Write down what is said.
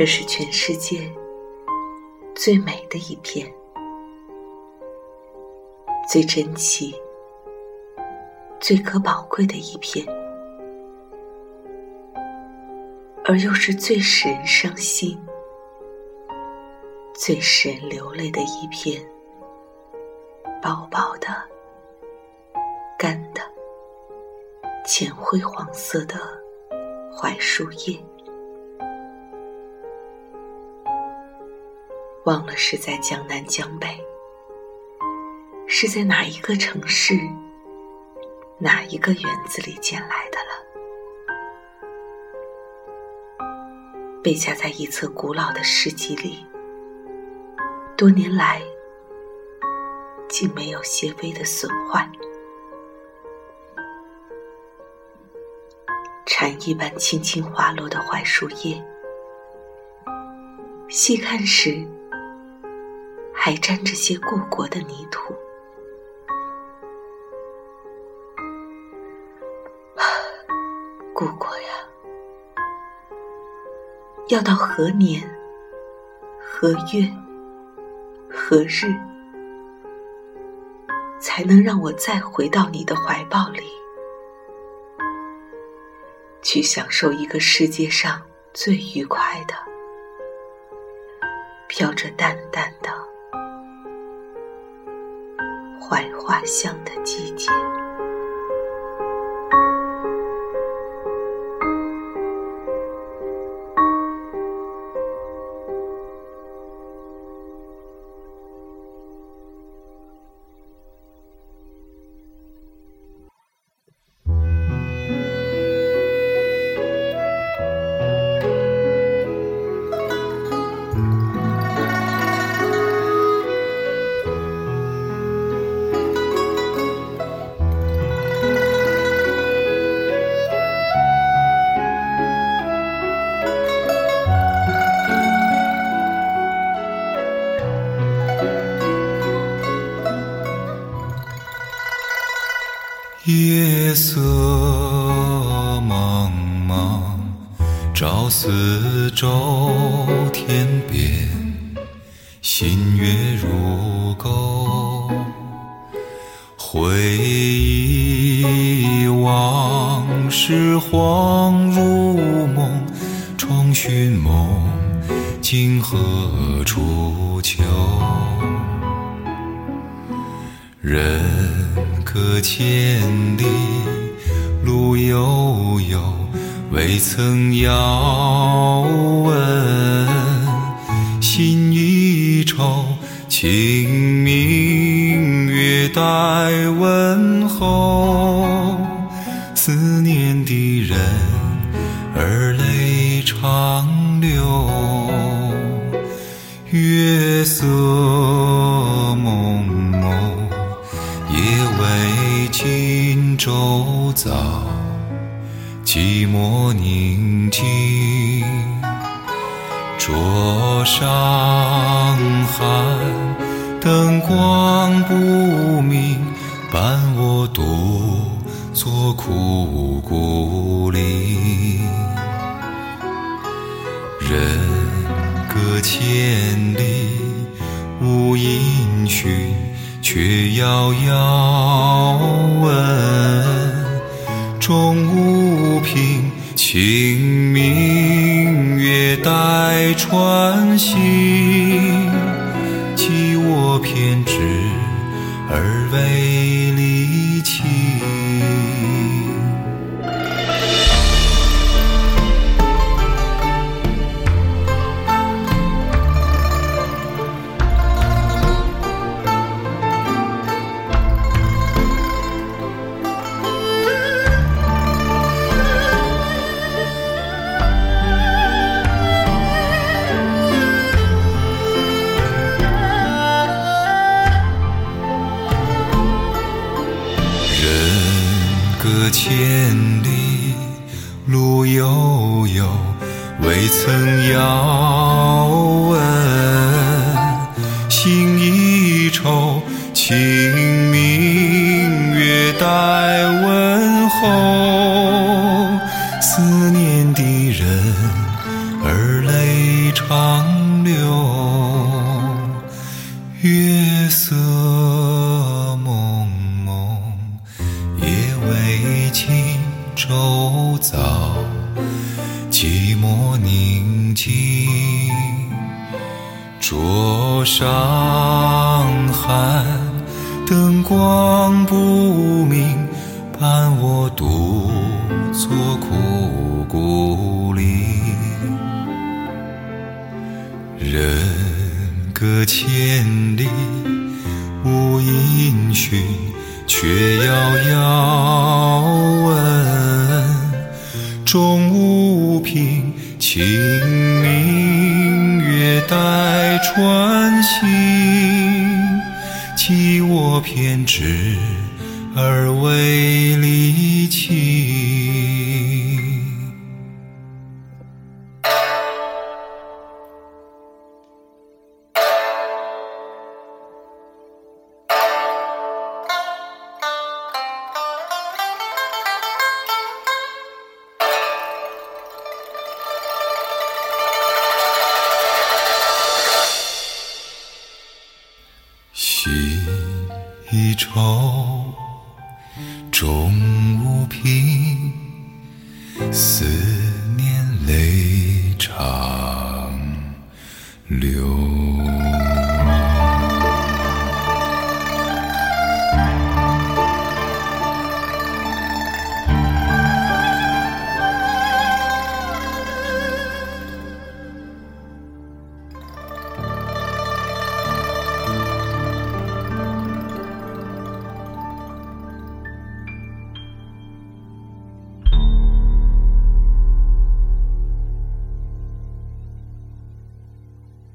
这是全世界最美的一片，最珍奇、最可宝贵的一片，而又是最使人伤心、最使人流泪的一片，薄薄的、干的、浅灰黄色的槐树叶。忘了是在江南江北，是在哪一个城市、哪一个园子里捡来的了。被夹在一册古老的诗集里，多年来竟没有些微的损坏。蝉一般轻轻滑落的槐树叶，细看时。还沾着些故国的泥土。故国呀，要到何年、何月、何日，才能让我再回到你的怀抱里，去享受一个世界上最愉快的、飘着淡淡的。槐花香的季节。夜色茫茫，照四周天边，新月如钩，回忆往事恍如梦，重寻梦境何处求？人隔千里，路悠悠，未曾遥问。心已愁，清明月待问候。思念的人儿泪长流，月色。周遭寂寞宁静，桌上寒，灯光不明，伴我独坐枯孤零。人隔千里，无音讯。却遥遥终无凭。清明月待穿行，隔千里，路悠悠，未曾遥问。心已愁，清明月待问候。周遭，寂寞宁静，桌上寒，灯光不明，伴我独坐枯谷里，人隔千里，无音讯。却遥遥问，终无凭，清明月待穿行，寄我偏执而为离情。情一愁，终无凭，思念泪长流。